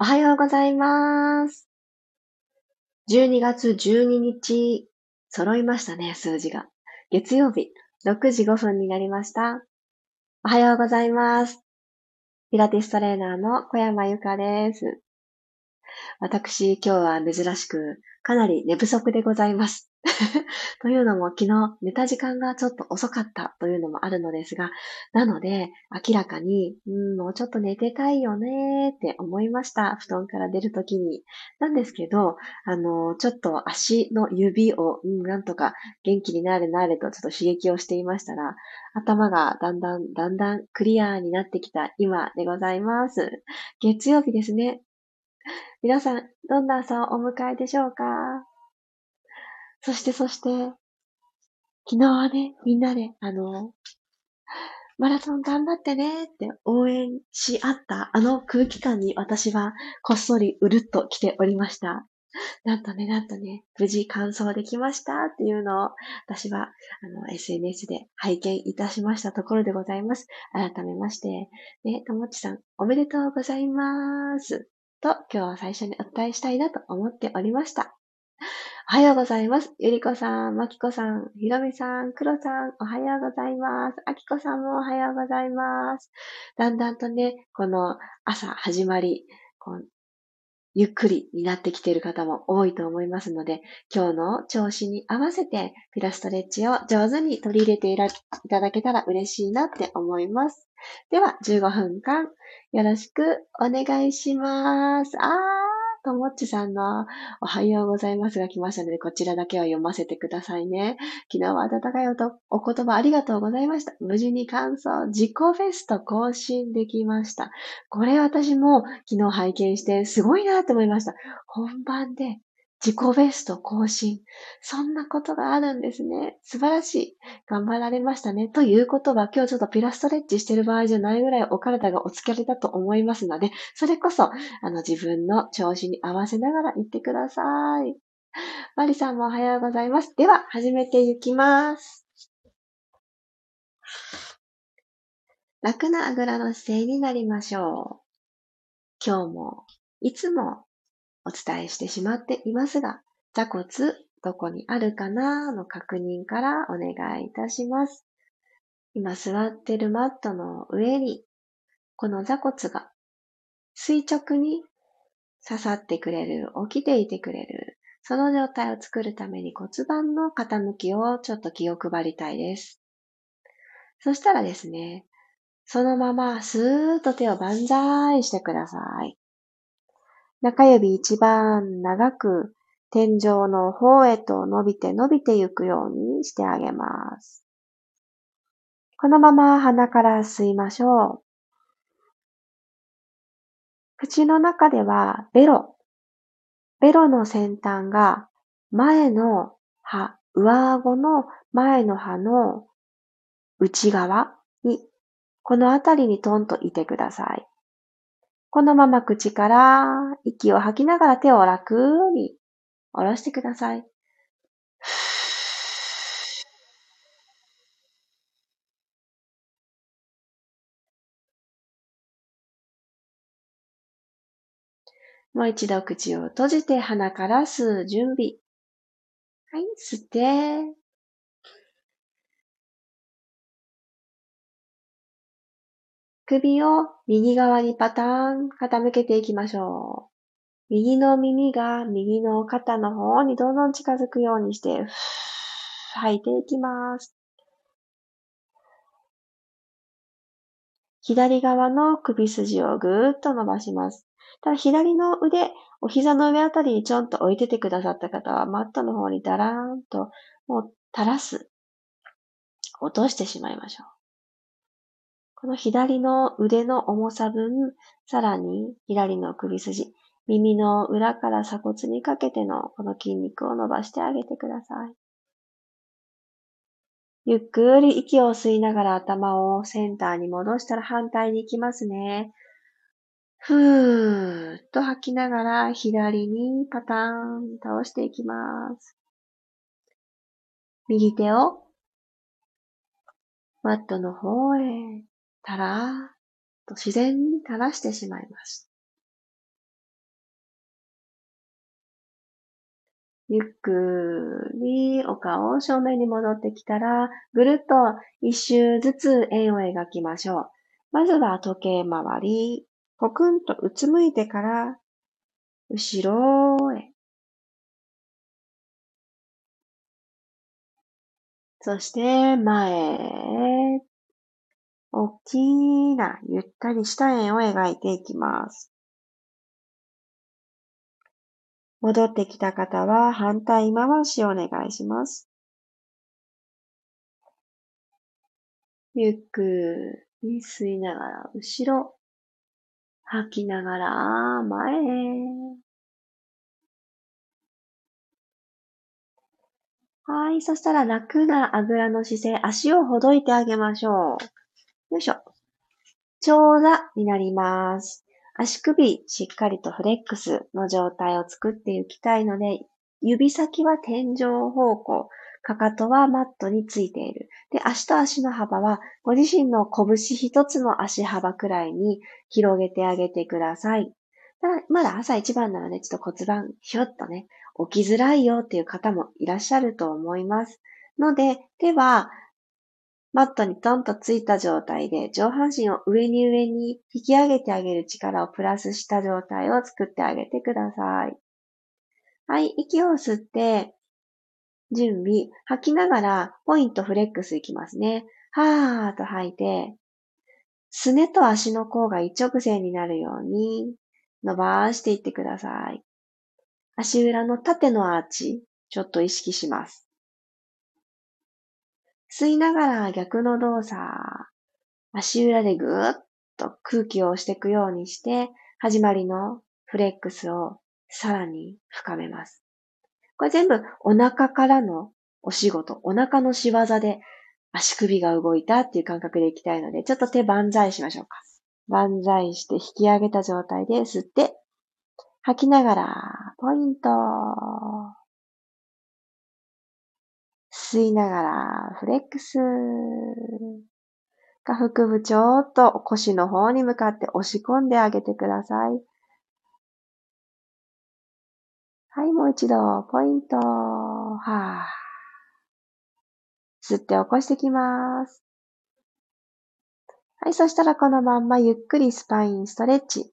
おはようございます。12月12日、揃いましたね、数字が。月曜日、6時5分になりました。おはようございます。ピラティストレーナーの小山由かです。私、今日は珍しく、かなり寝不足でございます。というのも昨日寝た時間がちょっと遅かったというのもあるのですが、なので明らかに、うん、もうちょっと寝てたいよねって思いました。布団から出るときに。なんですけど、あの、ちょっと足の指を、うん、なんとか元気になれなれとちょっと刺激をしていましたら、頭がだんだん、だんだんクリアになってきた今でございます。月曜日ですね。皆さん、どんな朝をお迎えでしょうか？そして、そして、昨日はね、みんなで、あの、マラソン頑張ってねって応援し合ったあの空気感に私はこっそりうるっと来ておりました。なんとね、なんとね、無事完走できましたっていうのを私はあの SNS で拝見いたしましたところでございます。改めまして、ね、ともちさんおめでとうございます。と今日は最初にお伝えしたいなと思っておりました。おはようございます。ゆりこさん、まきこさん、ひろみさん、くろさん、おはようございます。あきこさんもおはようございます。だんだんとね、この朝始まり、ゆっくりになってきている方も多いと思いますので、今日の調子に合わせてピラストレッチを上手に取り入れていらいただけたら嬉しいなって思います。では、15分間よろしくお願いします。あー、ともっちさんのおはようございますが来ましたので、こちらだけは読ませてくださいね。昨日は温かいおとお言葉ありがとうございました。無事に感想、自己ベスト更新できました。これ私も昨日拝見してすごいなと思いました。本番で自己ベスト更新。そんなことがあるんですね。素晴らしい。頑張られましたね。ということは今日ちょっとピラストレッチしてる場合じゃないぐらいお体がお疲れだと思いますので、それこそあの自分の調子に合わせながら行ってください。マリさんもおはようございます。では、始めていきます。楽なあぐらの姿勢になりましょう。今日も、いつもお伝えしてしまっていますが、座骨どこにあるかなの確認からお願いいたします。今座ってるマットの上に、この座骨が垂直に刺さってくれる、起きていてくれる、その状態を作るために骨盤の傾きをちょっと気を配りたいです。そしたらですね、そのままスーッと手を万歳してください。中指一番長く天井の方へと伸びて伸びていくようにしてあげます。このまま鼻から吸いましょう。口の中ではベロ、ベロの先端が前の歯、上顎の前の歯の内側に、このあたりにトンといてください。このまま口から息を吐きながら手を楽に下ろしてください。もう一度口を閉じて鼻から吸う準備。はい、吸って。首を右側にパターン傾けていきましょう。右の耳が右の肩の方にどんどん近づくようにして、吐いていきます。左側の首筋をぐーっと伸ばします。ただ左の腕、お膝の上あたりにちょんと置いててくださった方は、マットの方にダラーンと、もう垂らす。落としてしまいましょう。この左の腕の重さ分、さらに左の首筋、耳の裏から鎖骨にかけてのこの筋肉を伸ばしてあげてください。ゆっくり息を吸いながら頭をセンターに戻したら反対に行きますね。ふーっと吐きながら左にパターン倒していきます。右手をマットの方へたらーっと自然に垂らしてしまいます。ゆっくりお顔を正面に戻ってきたら、ぐるっと一周ずつ円を描きましょう。まずは時計回り、ポクンとうつむいてから、後ろへ。そして前へ大きなゆったりした円を描いていきます。戻ってきた方は反対回しをお願いします。ゆっくり吸いながら後ろ。吐きながら前へ。はい。そしたら楽なあぐらの姿勢、足をほどいてあげましょう。よいしょ。長座になります。足首しっかりとフレックスの状態を作っていきたいので、指先は天井方向、かかとはマットについている。で、足と足の幅はご自身の拳一つの足幅くらいに広げてあげてください。まだ朝一番なので、ちょっと骨盤ひょっとね、起きづらいよっていう方もいらっしゃると思います。ので、手はマットにトンとついた状態で上半身を上に上に引き上げてあげる力をプラスした状態を作ってあげてください。はい、息を吸って、準備、吐きながらポイントフレックスいきますね。はーと吐いて、すねと足の甲が一直線になるように伸ばしていってください。足裏の縦のアーチ、ちょっと意識します。吸いながら逆の動作、足裏でぐーっと空気を押していくようにして、始まりのフレックスをさらに深めます。これ全部お腹からのお仕事、お腹の仕業で足首が動いたっていう感覚でいきたいので、ちょっと手万歳しましょうか。万歳して引き上げた状態で吸って、吐きながら、ポイント。吸いながら、フレックス。下腹部ちょっと腰の方に向かって押し込んであげてください。はい、もう一度、ポイント。はぁ。吸って起こしてきます。はい、そしたらこのまんまゆっくりスパインストレッチ。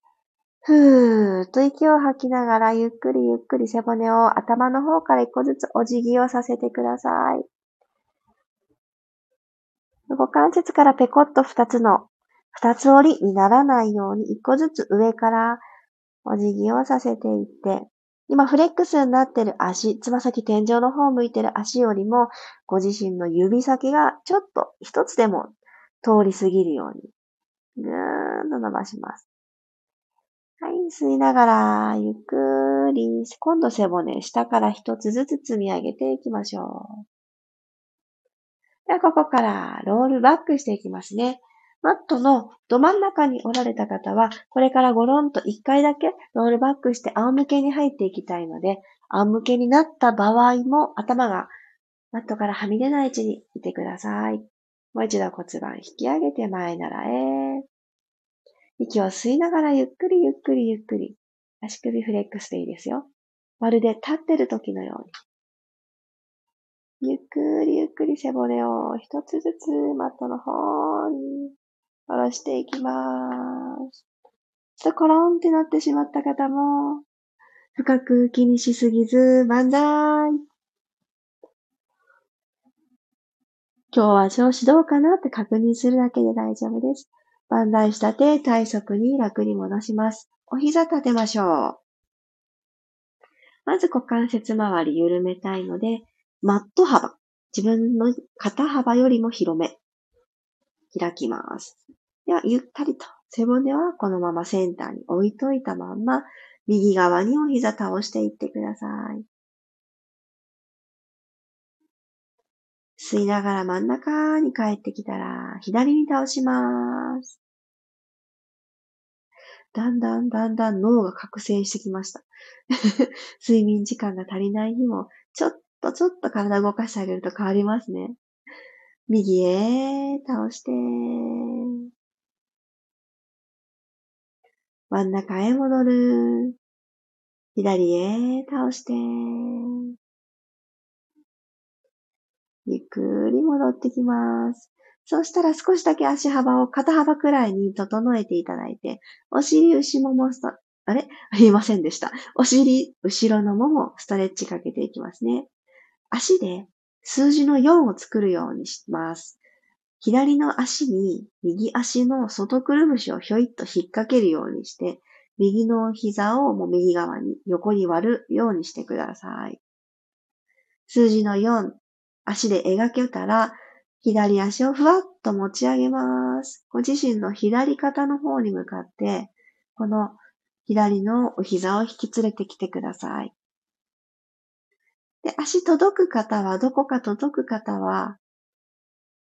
ふーっと息を吐きながら、ゆっくりゆっくり背骨を頭の方から一個ずつお辞儀をさせてください。股関節からペコッと二つの、二つ折りにならないように一個ずつ上からお辞儀をさせていって、今フレックスになってる足、つま先天井の方向いてる足よりも、ご自身の指先がちょっと一つでも通り過ぎるように、ぐーんと伸ばします。はい、吸いながら、ゆっくり、今度背骨、下から一つずつ積み上げていきましょう。では、ここからロールバックしていきますね。マットのど真ん中におられた方は、これからゴロンと一回だけロールバックして仰向けに入っていきたいので、仰向けになった場合も頭がマットからはみ出ない位置にいてください。もう一度骨盤引き上げて前ならえ。息を吸いながらゆっくりゆっくりゆっくり。足首フレックスでいいですよ。まるで立ってる時のように。ゆっくりゆっくり背骨を一つずつマットの方に下ろしていきます。ちょっとコロンってなってしまった方も、深く気にしすぎず、万歳今日は調子どうかなって確認するだけで大丈夫です。万歳した手、体側に楽に戻します。お膝立てましょう。まず股関節周り緩めたいので、マット幅、自分の肩幅よりも広め、開きます。では、ゆったりと背骨はこのままセンターに置いといたまんま、右側にお膝倒していってください。吸いながら真ん中に帰ってきたら、左に倒します。だんだんだんだん脳が覚醒してきました。睡眠時間が足りない日も、ちょっとちょっと体動かしてあげると変わりますね。右へ倒して、真ん中へ戻る。左へ倒して、ゆっくり戻ってきます。そしたら少しだけ足幅を肩幅くらいに整えていただいて、お尻、後もも、あれ？言いませんでした。お尻、後ろのもも、ストレッチかけていきますね。足で数字の4を作るようにします。左の足に右足の外くるぶしをひょいっと引っ掛けるようにして、右の膝をもう右側に横に割るようにしてください。数字の4、足で描けたら、左足をふわっと持ち上げます。ご自身の左肩の方に向かって、この左のお膝を引き連れてきてください。で、足届く方は、どこか届く方は、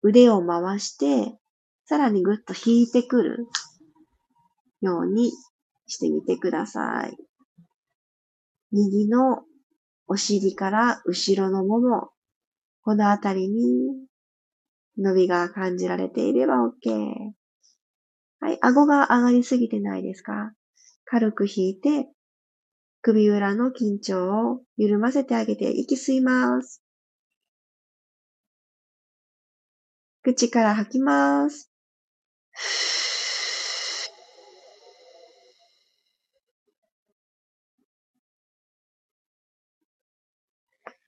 腕を回して、さらにぐっと引いてくるようにしてみてください。右のお尻から後ろのもも、このあたりに伸びが感じられていれば OK。はい、顎が上がりすぎてないですか？軽く引いて、首裏の緊張を緩ませてあげて息吸います。口から吐きます。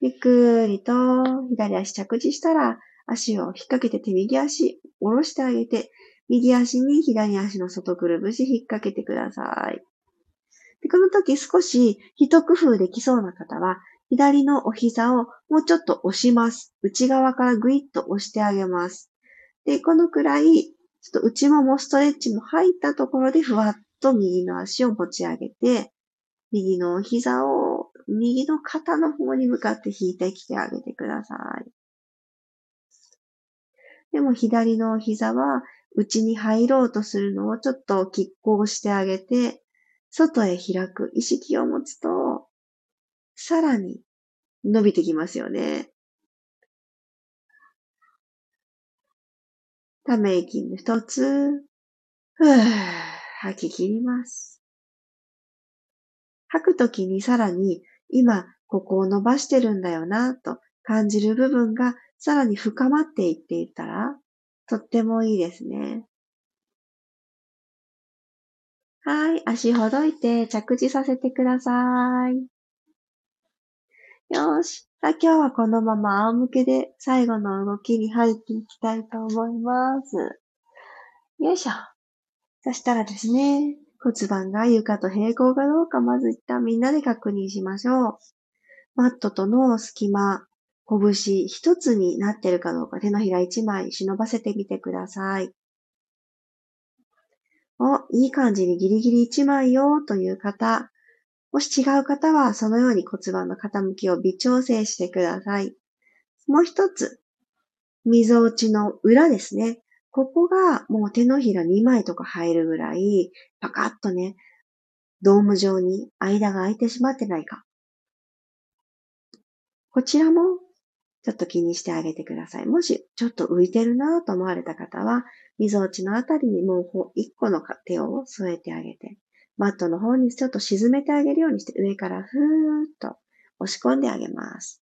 ゆっくりと左足着地したら足を引っ掛けて手右足下ろしてあげて、右足に左足の外くるぶし引っ掛けてください。でこの時少し一工夫できそうな方は、左のお膝をもうちょっと押します。内側からぐいっと押してあげます。で、このくらい、ちょっと内ももストレッチも入ったところでふわっと右の足を持ち上げて、右のお膝を右の肩の方に向かって引いてきてあげてください。でも左の膝は内に入ろうとするのをちょっと拮抗してあげて、外へ開く意識を持つと、さらに伸びてきますよね。ため息の一つ、ふぅ、吐き切ります。吐くときにさらに今ここを伸ばしてるんだよなと感じる部分がさらに深まっていっていたらとってもいいですね。はい。足ほどいて着地させてください。よし。さあ今日はこのまま仰向けで最後の動きに入っていきたいと思います。よいしょ。そしたらですね、骨盤が床と平行かどうかまず一旦みんなで確認しましょう。マットとの隙間、拳一つになってるかどうか手のひら一枚忍ばせてみてください。お、いい感じにギリギリ一枚よという方、もし違う方はそのように骨盤の傾きを微調整してください。もう一つ、溝落ちの裏ですね。ここがもう手のひら2枚とか入るぐらい、パカッとね、ドーム状に間が空いてしまってないか。こちらもちょっと気にしてあげてください。もしちょっと浮いてるなと思われた方は、溝落ちのあたりにもう一個の手を添えてあげて、マットの方にちょっと沈めてあげるようにして上からふーっと押し込んであげます。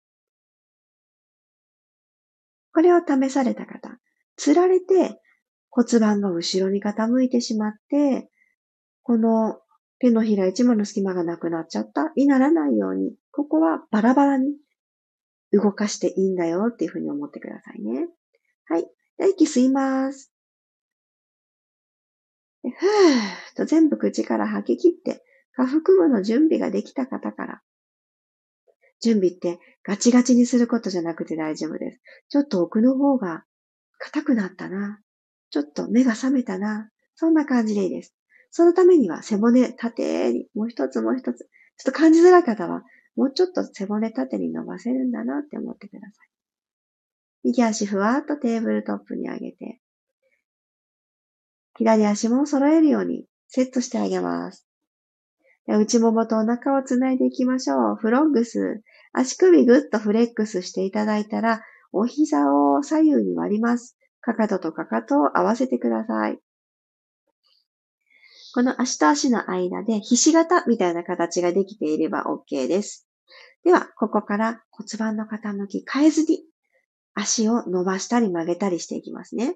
これを試された方、つられて骨盤が後ろに傾いてしまって、この手のひら一枚の隙間がなくなっちゃったにならないように、ここはバラバラに動かしていいんだよっていうふうに思ってくださいね。はい。で息吸います。ふーっと全部口から吐き切って、下腹部の準備ができた方から。準備ってガチガチにすることじゃなくて大丈夫です。ちょっと奥の方が硬くなったな。ちょっと目が覚めたな。そんな感じでいいです。そのためには背骨縦にもう一つもう一つ。ちょっと感じづらい方はもうちょっと背骨縦に伸ばせるんだなって思ってください。右足ふわっとテーブルトップに上げて、左足も揃えるようにセットしてあげます。内ももとお腹をつないでいきましょう。フロッグス。足首ぐっとフレックスしていただいたら、お膝を左右に割ります。かかととかかとを合わせてください。この足と足の間でひし形みたいな形ができていれば OK です。では、ここから骨盤の傾き変えずに、足を伸ばしたり曲げたりしていきますね。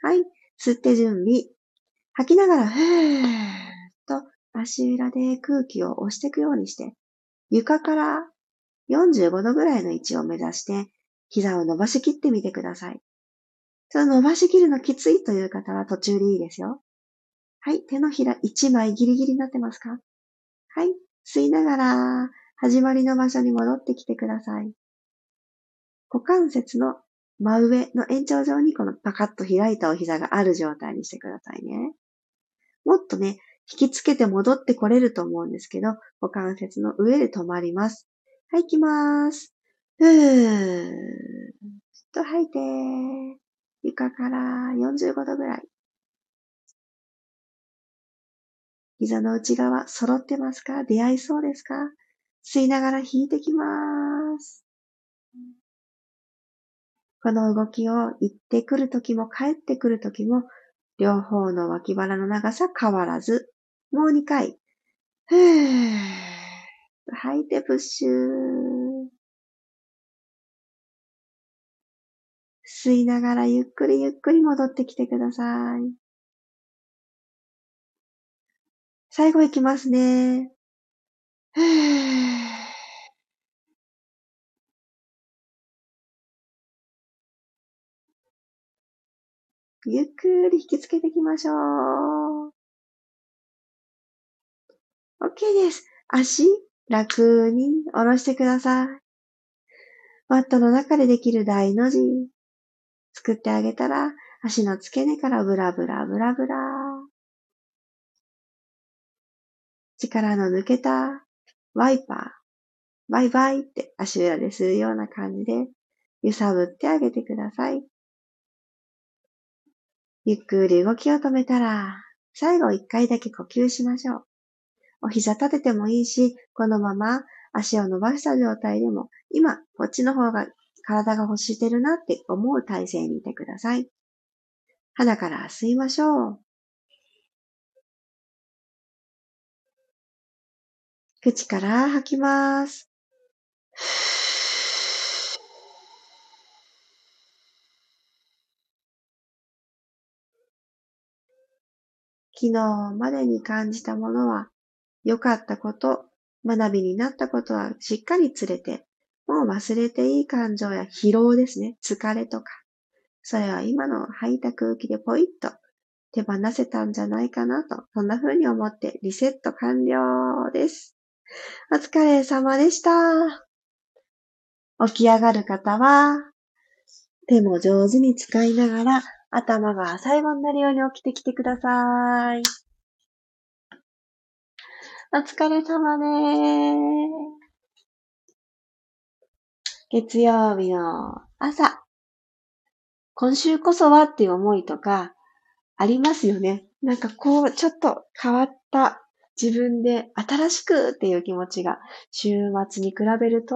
はい。吸って準備。吐きながら、ふーっと足裏で空気を押していくようにして、床から45度ぐらいの位置を目指して、膝を伸ばしきってみてください。その伸ばしきるのきついという方は途中でいいですよ。はい。手のひら1枚ギリギリになってますか？はい。吸いながら、始まりの場所に戻ってきてください。股関節の真上の延長上にこのパカッと開いたお膝がある状態にしてくださいね。もっとね、引きつけて戻ってこれると思うんですけど、股関節の上で止まります。はい、行きます。ふーっと吐いて、床から45度ぐらい。膝の内側揃ってますか？出会いそうですか？吸いながら引いてきます。この動きを行ってくるときも帰ってくるときも、両方の脇腹の長さ変わらず、もう2回。ふー。吐いてプッシュー。吸いながらゆっくりゆっくり戻ってきてください。最後いきますね。ゆっくり引きつけていきましょう。OK です。足、楽に下ろしてください。マットの中でできる大の字。作ってあげたら、足の付け根からブラブラブラブラ。力の抜けたワイパー、バイバイって足裏でするような感じで揺さぶってあげてください。ゆっくり動きを止めたら、最後一回だけ呼吸しましょう。お膝立ててもいいし、このまま足を伸ばした状態でも、今、こっちの方が体が欲してるなって思う体勢にいてください。鼻から吸いましょう。口から吐きます。昨日までに感じたものは、良かったこと、学びになったことはしっかり連れて、もう忘れていい感情や疲労ですね、疲れとか。それは今の吐いた空気でポイッと手放せたんじゃないかなと、そんな風に思ってリセット完了です。お疲れ様でした。起き上がる方は、手も上手に使いながら頭が最後になるように起きてきてください。お疲れ様です。月曜日の朝。今週こそはっていう思いとか、ありますよね。なんかこう、ちょっと変わった自分で新しくっていう気持ちが週末に比べると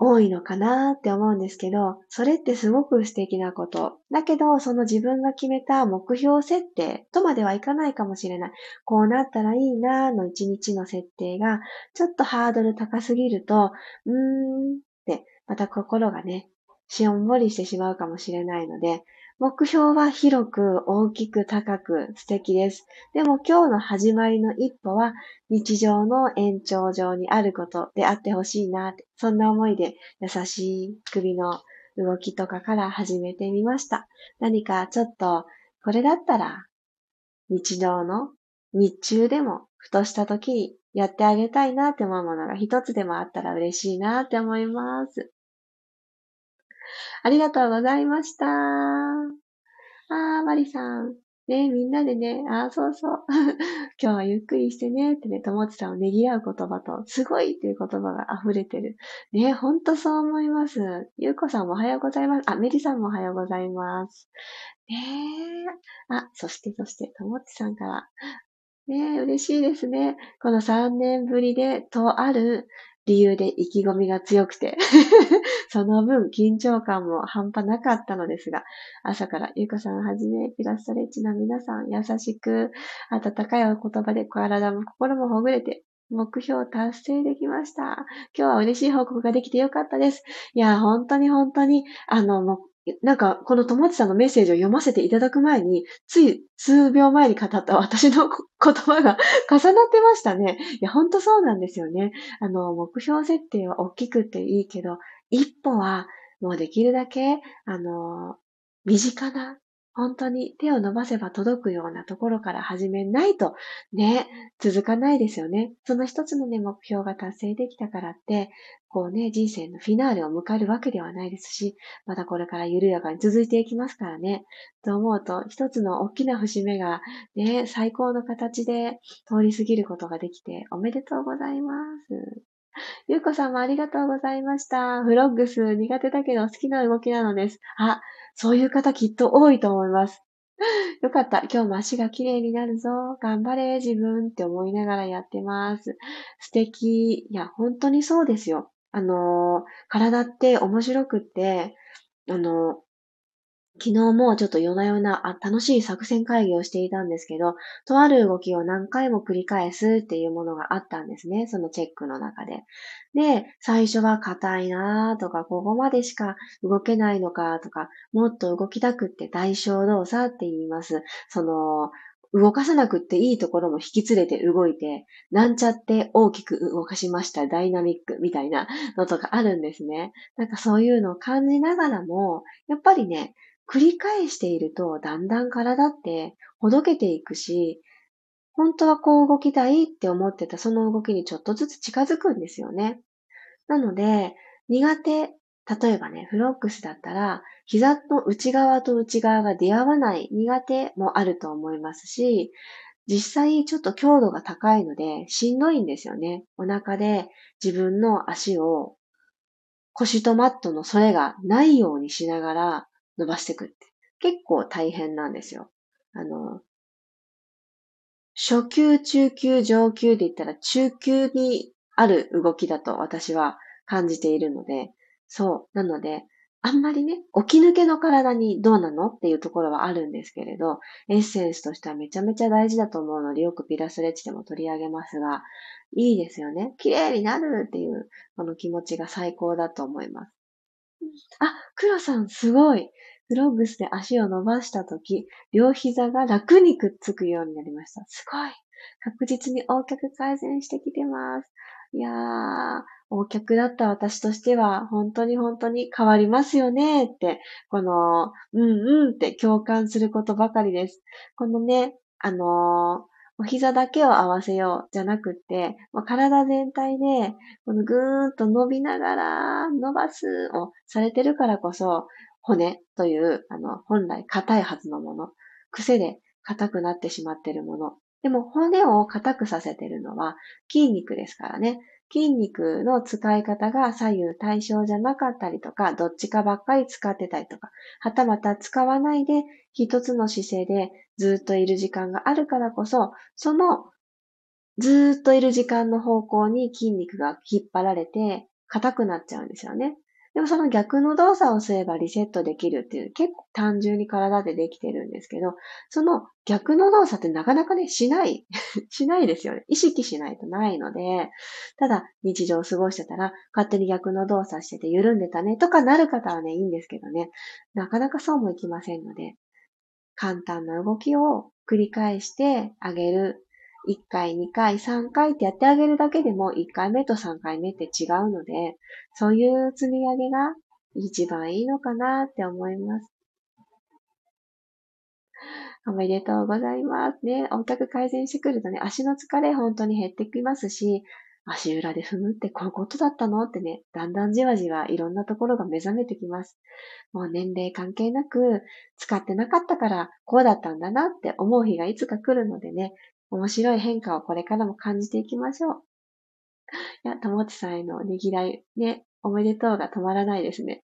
多いのかなって思うんですけど、それってすごく素敵なこと。だけど、その自分が決めた目標設定とまではいかないかもしれない。こうなったらいいなーの一日の設定が、ちょっとハードル高すぎると、うーんって、また心がね、しおんぼりしてしまうかもしれないので、目標は広く、大きく、高く、素敵です。でも今日の始まりの一歩は、日常の延長上にあることであってほしいな、そんな思いで優しい首の動きとかから始めてみました。何かちょっと、これだったら、日常の日中でも、ふとした時にやってあげたいなって思うものが一つでもあったら嬉しいなって思います。ありがとうございました。あー、マリさん。ね、みんなでね、あー、そうそう。今日はゆっくりしてね、ってね、ともちさんをねぎらう言葉と、すごいっていう言葉が溢れてる。ね、ほんとそう思います。ゆうこさんもおはようございます。あ、メリさんもおはようございます。ねえあ、そしてそして、ともちさんから、ねえ嬉しいですね。この3年ぶりで、とある理由で意気込みが強くて その分緊張感も半端なかったのですが、朝からゆうこさんはじめ、ピラストレッチの皆さん、優しく、温かいお言葉で体も心もほぐれて、目標達成できました。今日は嬉しい報告ができてよかったです。いや、本当に本当に、あの、なんか、この友達さんのメッセージを読ませていただく前に、つい数秒前に語った私の言葉が重なってましたね。いや、ほんとそうなんですよね。あの、目標設定は大きくていいけど、一歩はもうできるだけ、あの、身近な本当に手を伸ばせば届くようなところから始めないとね、続かないですよね。その一つのね、目標が達成できたからって、こうね、人生のフィナーレを迎えるわけではないですし、またこれから緩やかに続いていきますからね。と思うと、一つの大きな節目がね、最高の形で通り過ぎることができておめでとうございます。ゆうこさんもありがとうございました。フロッグス苦手だけど好きな動きなのです。あ、そういう方きっと多いと思います。よかった。今日も足が綺麗になるぞ。頑張れ、自分って思いながらやってます。素敵。いや、本当にそうですよ。あの、体って面白くって、あの、昨日もちょっと夜な夜なあ楽しい作戦会議をしていたんですけど、とある動きを何回も繰り返すっていうものがあったんですね。そのチェックの中で。で、最初は硬いなとか、ここまでしか動けないのかとか、もっと動きたくって代償動作って言います。その、動かさなくっていいところも引き連れて動いて、なんちゃって大きく動かしましたダイナミックみたいなのとかあるんですね。なんかそういうのを感じながらも、やっぱりね、繰り返していると、だんだん体ってほどけていくし、本当はこう動きたいって思ってたその動きにちょっとずつ近づくんですよね。なので、苦手、例えばね、フロックスだったら、膝の内側と内側が出会わない苦手もあると思いますし、実際ちょっと強度が高いのでしんどいんですよね。お腹で自分の足を腰とマットのそれがないようにしながら伸ばしていくって。結構大変なんですよ。あの、初級、中級、上級で言ったら中級にある動きだと私は感じているので、そう。なので、あんまりね、起き抜けの体にどうなの？っていうところはあるんですけれど、エッセンスとしてはめちゃめちゃ大事だと思うので、よくピラスレッチでも取り上げますが、いいですよね。綺麗になるっていう、この気持ちが最高だと思います。あ、黒さんすごい。フロッグスで足を伸ばしたとき、両膝が楽にくっつくようになりました。すごい。確実に横脚改善してきてます。いやー、横脚だった私としては、本当に本当に変わりますよねって、この、うんうんって共感することばかりです。このね、あのーお膝だけを合わせようじゃなくって、体全体で、このぐーんと伸びながら伸ばすをされてるからこそ、骨という、あの、本来硬いはずのもの、癖で硬くなってしまっているもの。でも骨を硬くさせているのは筋肉ですからね。筋肉の使い方が左右対称じゃなかったりとか、どっちかばっかり使ってたりとか、はたまた使わないで一つの姿勢でずっといる時間があるからこそ、そのずっといる時間の方向に筋肉が引っ張られて硬くなっちゃうんですよね。でもその逆の動作をすればリセットできるっていう結構単純に体でできてるんですけど、その逆の動作ってなかなかね、しない。しないですよね。意識しないとないので、ただ日常を過ごしてたら勝手に逆の動作してて緩んでたねとかなる方はね、いいんですけどね、なかなかそうもいきませんので、簡単な動きを繰り返してあげる1回、2回、3回ってやってあげるだけでも1回目と3回目って違うので、そういう積み上げが一番いいのかなって思います。おめでとうございますね。音楽改善してくるとね、足の疲れ本当に減ってきますし、足裏で踏むってこういうことだったのってね、だんだんじわじわいろんなところが目覚めてきます。もう年齢関係なく、使ってなかったからこうだったんだなって思う日がいつか来るのでね、面白い変化をこれからも感じていきましょう。いや、ともちさんへのねぎらい、ね、おめでとうが止まらないですね。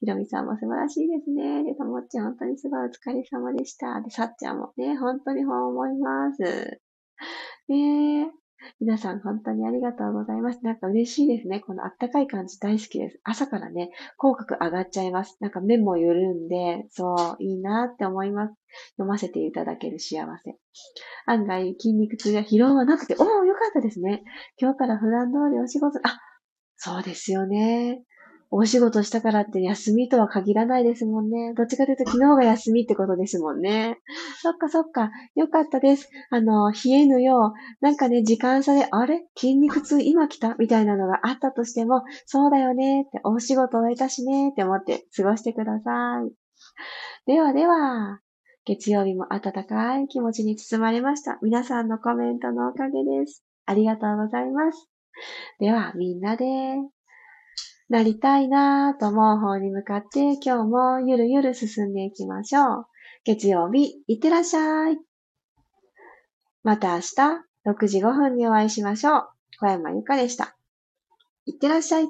ひろみさんも素晴らしいですね。で、ともち本当にすごいお疲れ様でした。で、さっちゃんもね、本当にそう思います。ねえ皆さん本当にありがとうございます。なんか嬉しいですね。このあったかい感じ大好きです。朝からね、口角上がっちゃいます。なんか目も緩んで、そう、いいなって思います。読ませていただける幸せ。案外筋肉痛や疲労はなくて、おお、よかったですね。今日から普段通りお仕事、あ、そうですよね。お仕事したからって休みとは限らないですもんね。どっちかというと昨日が休みってことですもんね。そっかそっか。よかったです。あの、冷えぬよう、なんかね、時間差で、あれ？筋肉痛？今来た？みたいなのがあったとしても、そうだよねって、お仕事終えたしねって思って過ごしてください。ではでは、月曜日も暖かい気持ちに包まれました。皆さんのコメントのおかげです。ありがとうございます。では、みんなでなりたいなぁと思う方に向かって今日もゆるゆる進んでいきましょう。月曜日、いってらっしゃい。また明日、6時5分にお会いしましょう。小山由かでした。いってらっしゃい。